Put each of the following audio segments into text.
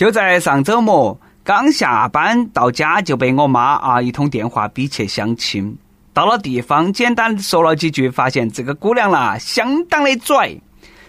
就在上周末，刚下班到家就被我妈啊一通电话逼去相亲。到了地方，简单说了几句，发现这个姑娘啦相当的拽。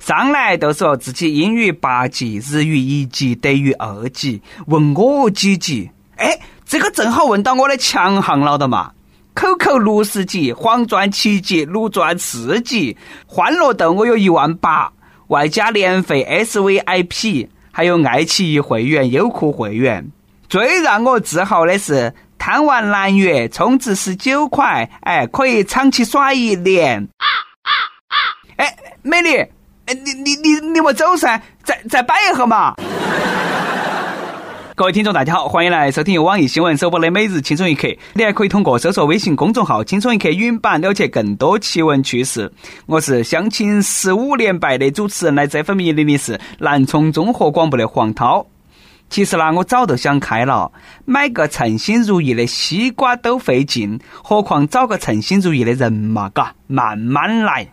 上来就说自己英语八级，日语一级，德语二级，问我几级？哎，这个正好问到我的强项了的嘛。QQ 六十级，黄钻七级，绿钻四级，欢乐豆我有一万八，外加年费 SVIP。还有爱奇艺会员、优酷会员，最让我自豪的是，贪玩蓝月充值十九块，哎，可以长期耍一年。哎，美女，哎，你你你你莫走噻，再再摆一下嘛。各位听众，大家好，欢迎来收听由网易新闻首播的《每日轻松一刻》。你还可以通过搜索微信公众号“轻松一刻”语音版了解更多奇闻趣事。我是相亲十五连败的主持人，来这份迷离的是南充综合广播的黄涛。其实呢，我早都想开了，买个称心如意的西瓜都费劲，何况找个称心如意的人嘛？嘎，慢慢来。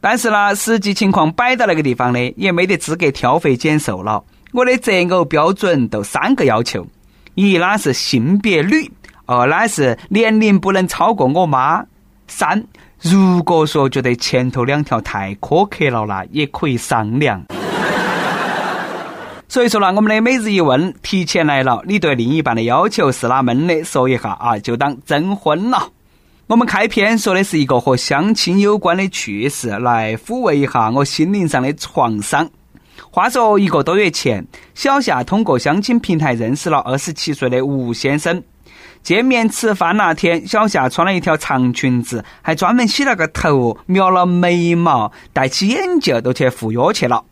但是呢，实际情况摆到那个地方呢，也没得资格挑肥拣瘦了。我的择偶标准都三个要求：一呢是性别女，二呢是年龄不能超过我妈，三如果说觉得前头两条太苛刻了啦，也可以商量。所以说呢，我们的每日一问提前来了，你对另一半的要求是哪门的？说一下啊，就当征婚了。我们开篇说的是一个和相亲有关的趣事，来抚慰一下我心灵上的创伤。话说一个多月前，小夏通过相亲平台认识了二十七岁的吴先生。见面吃饭那天，小夏穿了一条长裙子，还专门洗了个头，描了眉毛，戴起眼镜都去赴约去了。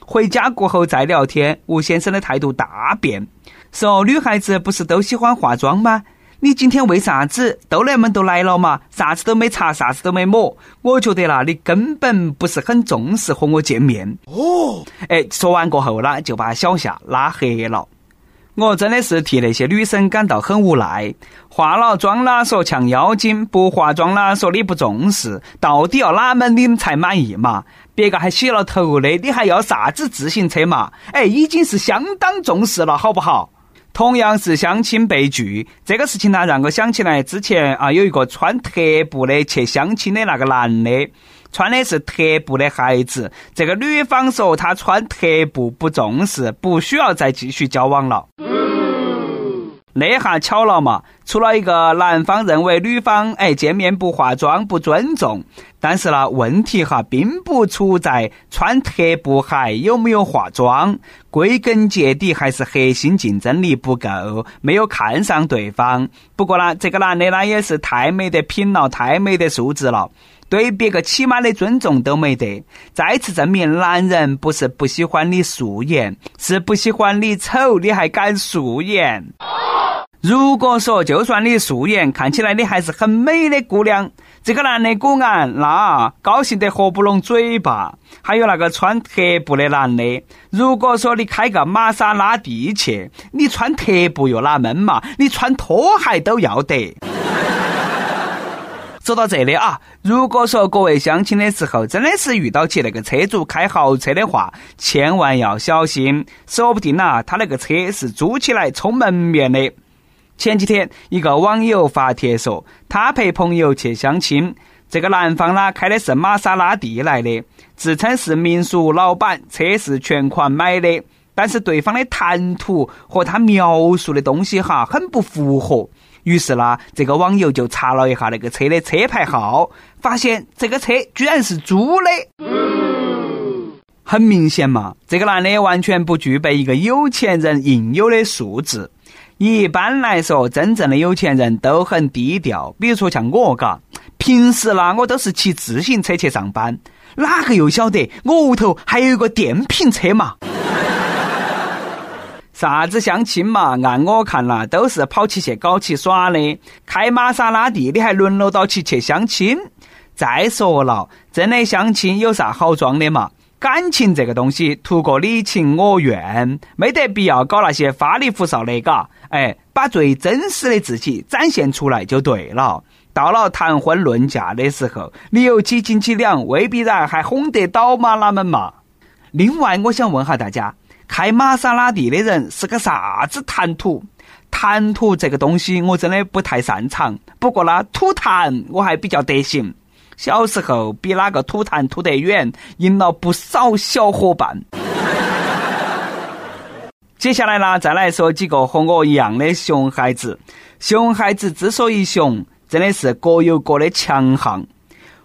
回家过后再聊天，吴先生的态度大变，说女孩子不是都喜欢化妆吗？你今天为啥子都那么都来了嘛？啥子都没擦，啥子都没抹。我觉得啦，你根本不是很重视和我见面。哦，哎，说完过后呢，就把小夏拉黑了。我真的是替那些女生感到很无奈。化了妆啦，说像妖精；不化妆啦，说你不重视。到底要哪门你们才满意嘛？别个还洗了头的，你还要啥子自行车嘛？哎，已经是相当重视了，好不好？同样是相亲被拒，这个事情呢，让我想起来之前啊，有一个穿特步的去相亲的那个男的，穿的是特步的鞋子。这个女方说她穿特步不重视，不需要再继续交往了。那下巧了嘛，除了一个男方认为女方哎见面不化妆不尊重，但是呢问题哈并不出在穿特步鞋有没有化妆，归根结底还是核心竞争力不够，没有看上对方。不过呢，这个男的呢也是太没得品了，太没得素质了，对别个起码的尊重都没得。再次证明，男人不是不喜欢你素颜，是不喜欢你丑，你还敢素颜。如果说就算你素颜，看起来你还是很美的姑娘，这个男的果然那高兴得合不拢嘴巴。还有那个穿特步的男的，如果说你开个玛莎拉蒂去，你穿特步又哪闷嘛？你穿拖鞋都要得。说到这里啊，如果说各位相亲的时候真的是遇到起那个车主开豪车的话，千万要小心，说不定呐，他那个车是租起来充门面的。前几天，一个网友发帖说，他陪朋友去相亲，这个男方呢开的是玛莎拉蒂来的，自称是民宿老板，车是全款买的，但是对方的谈吐和他描述的东西哈很不符合，于是呢，这个网友就查了一下那个车的车牌号，发现这个车居然是租的，很明显嘛，这个男的完全不具备一个有钱人应有的素质。一般来说，真正的有钱人都很低调。比如说像我，嘎，平时呢我都是骑自行车去上班，哪个又晓得我屋头还有一个电瓶车嘛？啥子相亲嘛？按我看啦，都是跑起去搞起耍的。开玛莎拉蒂，你还轮落到起去相亲？再说了，真的相亲有啥好装的嘛？感情这个东西，图个你情我愿，没得必要搞那些花里胡哨的，嘎。哎，把最真实的自己展现出来就对了。到了谈婚论嫁的时候，你有几斤几两，未必然还哄得倒吗？哪们嘛？另外，我想问下大家，开玛莎拉蒂的人是个啥子谈吐？谈吐这个东西我真的不太擅长，不过呢，吐痰我还比较得行。小时候比哪个吐痰吐得远，赢了不少小伙伴。接下来呢，再来说几个和我一样的熊孩子。熊孩子之所以熊，真的是各有各的强项。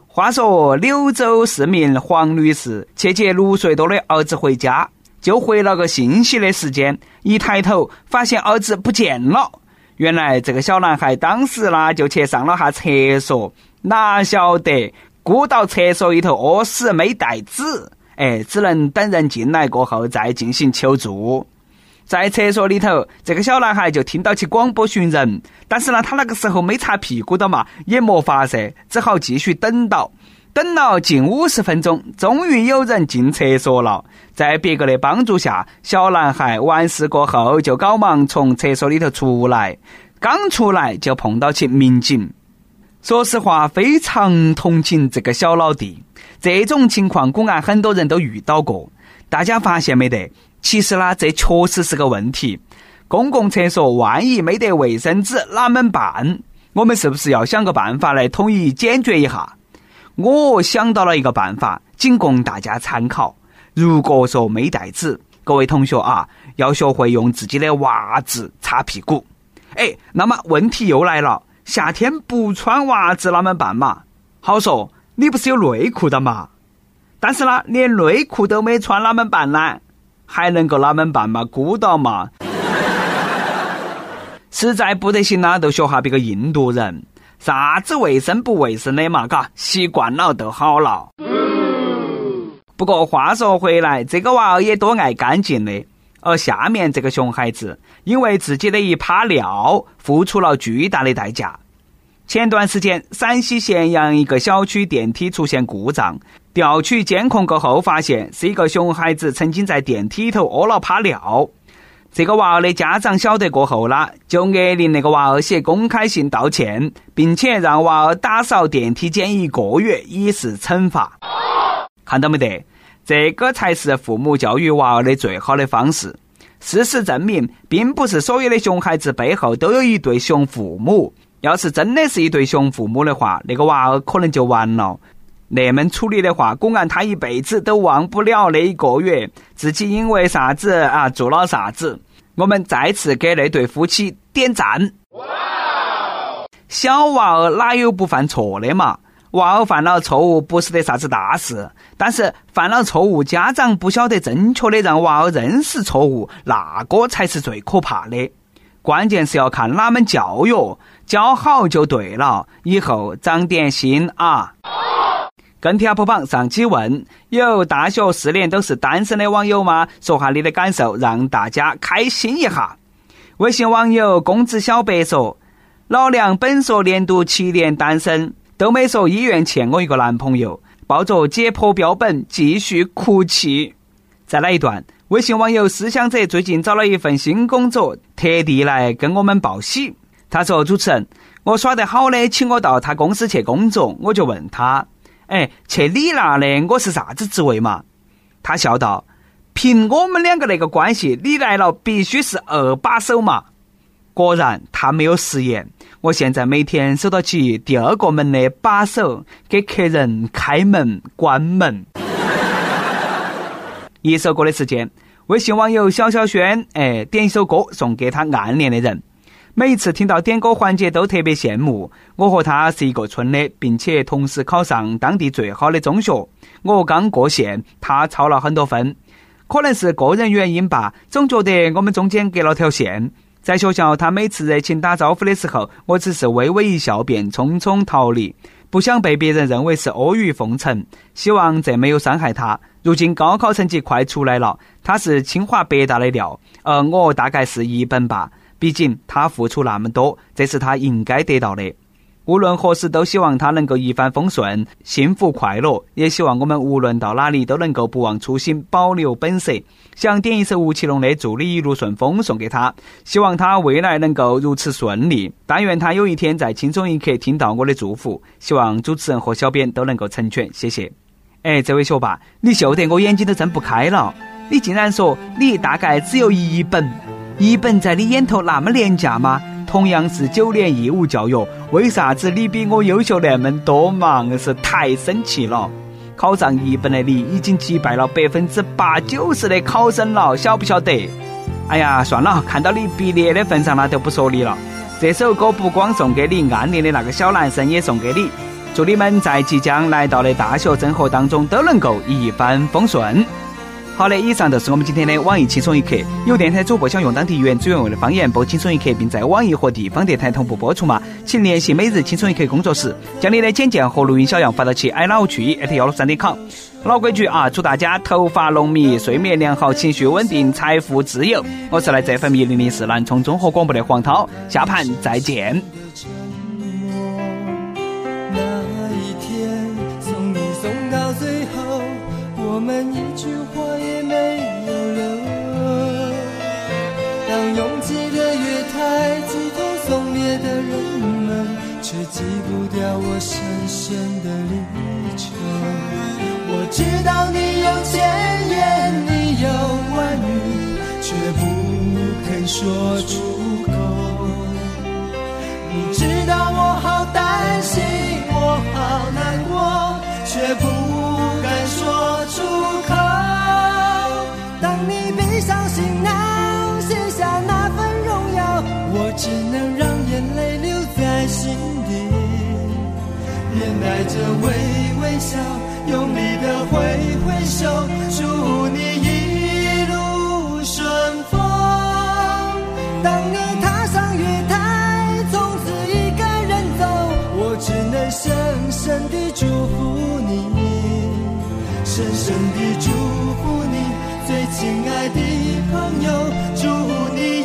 话说柳州市民黄女士去接六岁多的儿子回家，就回了个信息的时间，一抬头发现儿子不见了。原来这个小男孩当时呢就去上了下厕所。哪晓得，咕到厕所里头屙屎没带纸，哎，只能等人进来过后再进行求助。在厕所里头，这个小男孩就听到起广播寻人，但是呢，他那个时候没擦屁股的嘛，也没法噻，只好继续等到。等了近五十分钟，终于有人进厕所了。在别个的帮助下，小男孩完事过后就赶忙从厕所里头出来，刚出来就碰到起民警。说实话，非常同情这个小老弟。这种情况，公安很多人都遇到过。大家发现没得？其实呢，这确实是个问题。公共厕所万一没得卫生纸，哪们办？我们是不是要想个办法来统一解决一下？我想到了一个办法，仅供大家参考。如果说没带纸，各位同学啊，要学会用自己的袜子擦屁股。哎，那么问题又来了。夏天不穿袜子，啷们办嘛？好说，你不是有内裤的嘛？但是呢，连内裤都没穿，啷们办呢？还能够啷们办嘛？孤岛嘛？实在不得行啦，就学下别个印度人，啥子卫生不卫生的嘛？嘎，习惯了就好了。不过话说回来，这个娃儿也多爱干净的。而下面这个熊孩子，因为自己的一趴尿，付出了巨大的代价。前段时间，陕西咸阳一个小区电梯出现故障，调取监控过后，发现是一个熊孩子曾经在电梯头屙了趴尿。这个娃儿的家长晓得过后啦，就勒令那个娃儿写公开信道歉，并且让娃儿打扫电梯间一个月，以示惩罚。看到没得？这个才是父母教育娃儿的最好的方式。事实证明，并不是所有的熊孩子背后都有一对熊父母。要是真的是一对熊父母的话，那个娃儿可能就完了。那么处理的话，公安他一辈子都忘不了那一个月自己因为啥子啊做了啥子。我们再次给那对夫妻点赞。小娃儿哪有不犯错的嘛？娃儿犯了错误不是得啥子大事，但是犯了错误，家长不晓得正确的让娃儿认识错误，那个才是最可怕的。关键是要看哪门教育，教好就对了。以后长点心啊！跟帖播榜上期问：有大学四年都是单身的网友吗？说下你的感受，让大家开心一下。微信网友公子小白说：老梁本硕连读七年单身。都没说医院欠我一个男朋友，抱着解剖标本继续哭泣。再来一段，微信网友思想者最近找了一份新工作，特地来跟我们报喜。他说：“主持人，我耍得好的，请我到他公司去工作。”我就问他：“哎，去你那的我是啥子职位嘛？”他笑道：“凭我们两个那个关系，你来了必须是二把手嘛。”果然，他没有食言。我现在每天收到起第二个门的把手，给客人开门、关门。一首歌的时间，微信网友小小轩，哎，点一首歌送给他暗恋的人。每一次听到点歌环节，都特别羡慕。我和他是一个村的，并且同时考上当地最好的中学。我刚过线，他超了很多分，可能是个人原因吧，总觉得我们中间隔了条线。在学校，他每次热情打招呼的时候，我只是微微一笑，便匆匆逃离，不想被别人认为是阿谀奉承。希望这没有伤害他。如今高考成绩快出来了，他是清华北大的料，而我大概是一本吧。毕竟他付出那么多，这是他应该得到的。无论何时，都希望他能够一帆风顺、幸福快乐。也希望我们无论到哪里都能够不忘初心，保留本色。想点一首吴奇隆的《祝你一路顺风》送给他，希望他未来能够如此顺利。但愿他有一天在轻松一刻听到我的祝福。希望主持人和小编都能够成全，谢谢。哎，这位学霸，你秀得我眼睛都睁不开了。你竟然说你大概只有一本，一本在你眼头那么廉价吗？同样是九年义务教育，为啥子你比我优秀那么多嘛？硬是太生气了！考上一本的你已经击败了百分之八九十的考生了，晓不晓得？哎呀，算了，看到你毕业的份上了，就不说你了。这首歌不光送给你，暗恋的那个小男生也送给你。祝你们在即将来到的大学生活当中都能够一帆风顺。好的，以上就是我们今天的网易轻松一刻。有电台主播想用当地原汁原味的方言播轻松一刻，并在网易和地方电台同步播出吗？请联系每日轻松一刻工作室，将你的简介和录音小样发到其 i love 去 at 幺六三点 com。老规矩啊，祝大家头发浓密，睡眠良好，情绪稳定，财富自由。我是来自 FM 一零零四南充综合广播的黄涛，下盘再见。的人们，却记不掉我深深的离愁。我知道你有千言，你有万语，却不肯说出挥挥手祝你一路顺风。当你踏上月台从此一个人走我只能深深地祝福你。深深地祝福你最亲爱的朋友祝你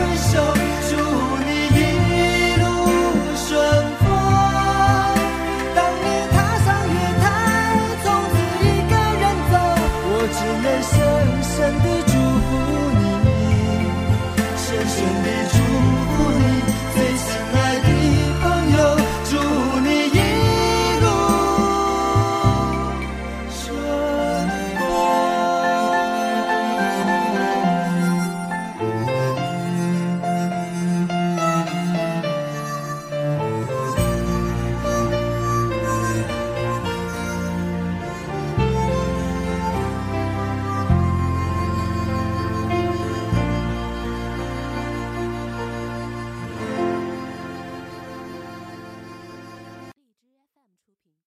ever so